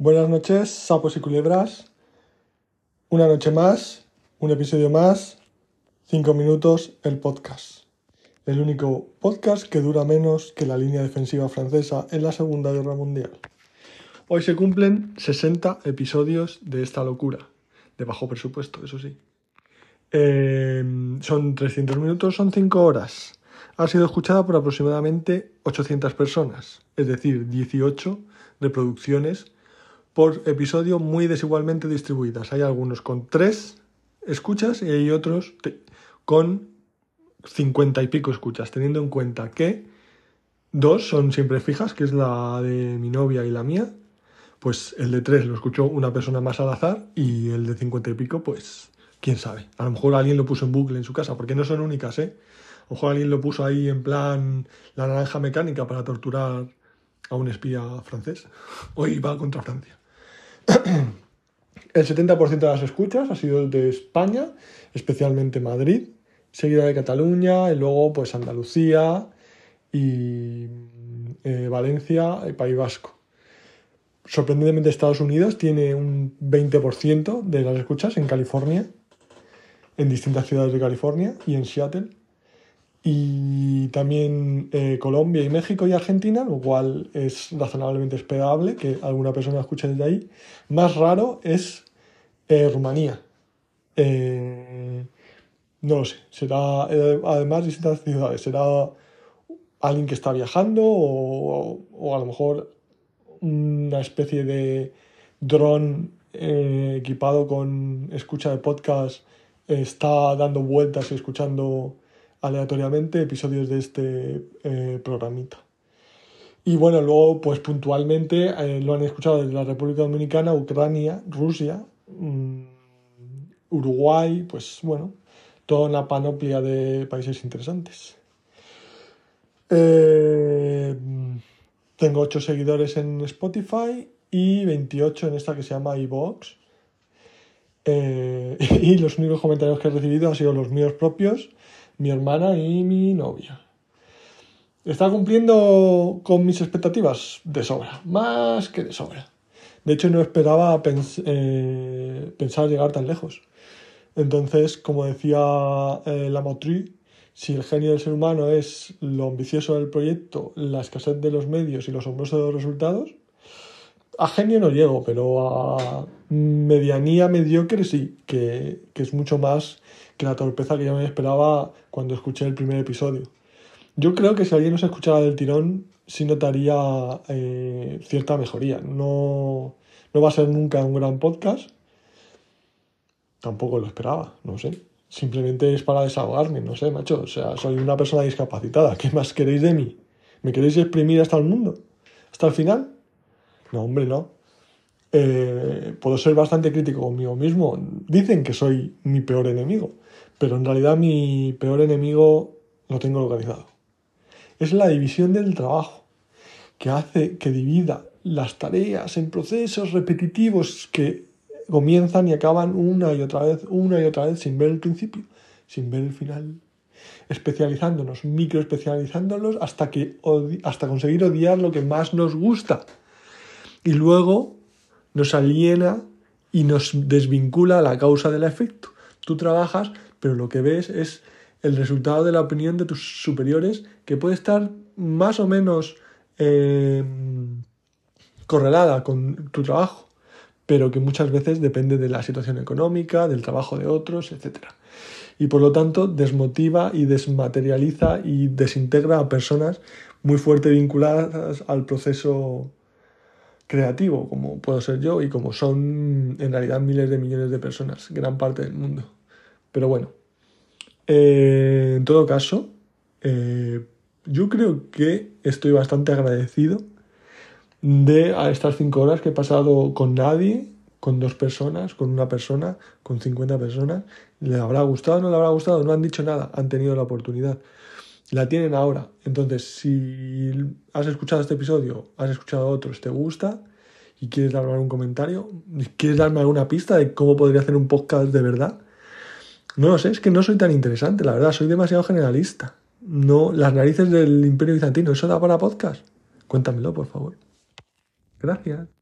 Buenas noches, sapos y culebras. Una noche más, un episodio más, cinco minutos, el podcast. El único podcast que dura menos que la línea defensiva francesa en la Segunda Guerra Mundial. Hoy se cumplen 60 episodios de esta locura, de bajo presupuesto, eso sí. Eh, son 300 minutos, son 5 horas. Ha sido escuchada por aproximadamente 800 personas, es decir, 18 reproducciones por episodio muy desigualmente distribuidas. Hay algunos con tres escuchas y hay otros con cincuenta y pico escuchas, teniendo en cuenta que dos son siempre fijas, que es la de mi novia y la mía. Pues el de tres lo escuchó una persona más al azar y el de cincuenta y pico, pues quién sabe. A lo mejor alguien lo puso en bucle en su casa, porque no son únicas, ¿eh? A lo mejor alguien lo puso ahí en plan la naranja mecánica para torturar a un espía francés. Hoy va contra Francia. El 70% de las escuchas ha sido de España, especialmente Madrid, seguida de Cataluña y luego pues Andalucía y eh, Valencia y País Vasco. Sorprendentemente Estados Unidos tiene un 20% de las escuchas en California, en distintas ciudades de California y en Seattle y también eh, Colombia y México y Argentina, lo cual es razonablemente esperable que alguna persona escuche desde ahí. Más raro es eh, Rumanía. Eh, no lo sé, será además distintas ciudades, será alguien que está viajando o, o a lo mejor una especie de dron equipado con escucha de podcast está dando vueltas y escuchando aleatoriamente episodios de este eh, programita. Y bueno, luego pues puntualmente eh, lo han escuchado desde la República Dominicana, Ucrania, Rusia, mm, Uruguay, pues bueno, toda una panoplia de países interesantes. Eh, tengo 8 seguidores en Spotify y 28 en esta que se llama iVoox. y los únicos comentarios que he recibido han sido los míos propios mi hermana y mi novia. ¿Está cumpliendo con mis expectativas? De sobra, más que de sobra. De hecho, no esperaba eh, pensar llegar tan lejos. Entonces, como decía eh, la Motri, si el genio del ser humano es lo ambicioso del proyecto, la escasez de los medios y los resultados, a genio no llego, pero a medianía mediocre sí, que, que es mucho más que la torpeza que yo me esperaba cuando escuché el primer episodio. Yo creo que si alguien nos escuchara del tirón, sí notaría eh, cierta mejoría. No, no va a ser nunca un gran podcast. Tampoco lo esperaba, no sé. Simplemente es para desahogarme, no sé, macho. O sea, soy una persona discapacitada. ¿Qué más queréis de mí? ¿Me queréis exprimir hasta el mundo? ¿Hasta el final? No, hombre, no. Eh, puedo ser bastante crítico conmigo mismo. Dicen que soy mi peor enemigo. Pero en realidad mi peor enemigo lo tengo localizado. Es la división del trabajo, que hace que divida las tareas en procesos repetitivos que comienzan y acaban una y otra vez, una y otra vez, sin ver el principio, sin ver el final. Especializándonos, microespecializándonos hasta, que hasta conseguir odiar lo que más nos gusta. Y luego nos aliena y nos desvincula la causa del efecto. Tú trabajas pero lo que ves es el resultado de la opinión de tus superiores que puede estar más o menos eh, correlada con tu trabajo, pero que muchas veces depende de la situación económica, del trabajo de otros, etc. Y por lo tanto desmotiva y desmaterializa y desintegra a personas muy fuerte vinculadas al proceso creativo, como puedo ser yo y como son en realidad miles de millones de personas, gran parte del mundo. Pero bueno, eh, en todo caso, eh, yo creo que estoy bastante agradecido de a estas cinco horas que he pasado con nadie, con dos personas, con una persona, con 50 personas. ¿Le habrá gustado o no le habrá gustado? No han dicho nada, han tenido la oportunidad. La tienen ahora. Entonces, si has escuchado este episodio, has escuchado otros, te gusta y quieres darme algún comentario, quieres darme alguna pista de cómo podría hacer un podcast de verdad, no lo sé, es que no soy tan interesante, la verdad, soy demasiado generalista. No, las narices del Imperio Bizantino, ¿eso da para podcast? Cuéntamelo, por favor. Gracias.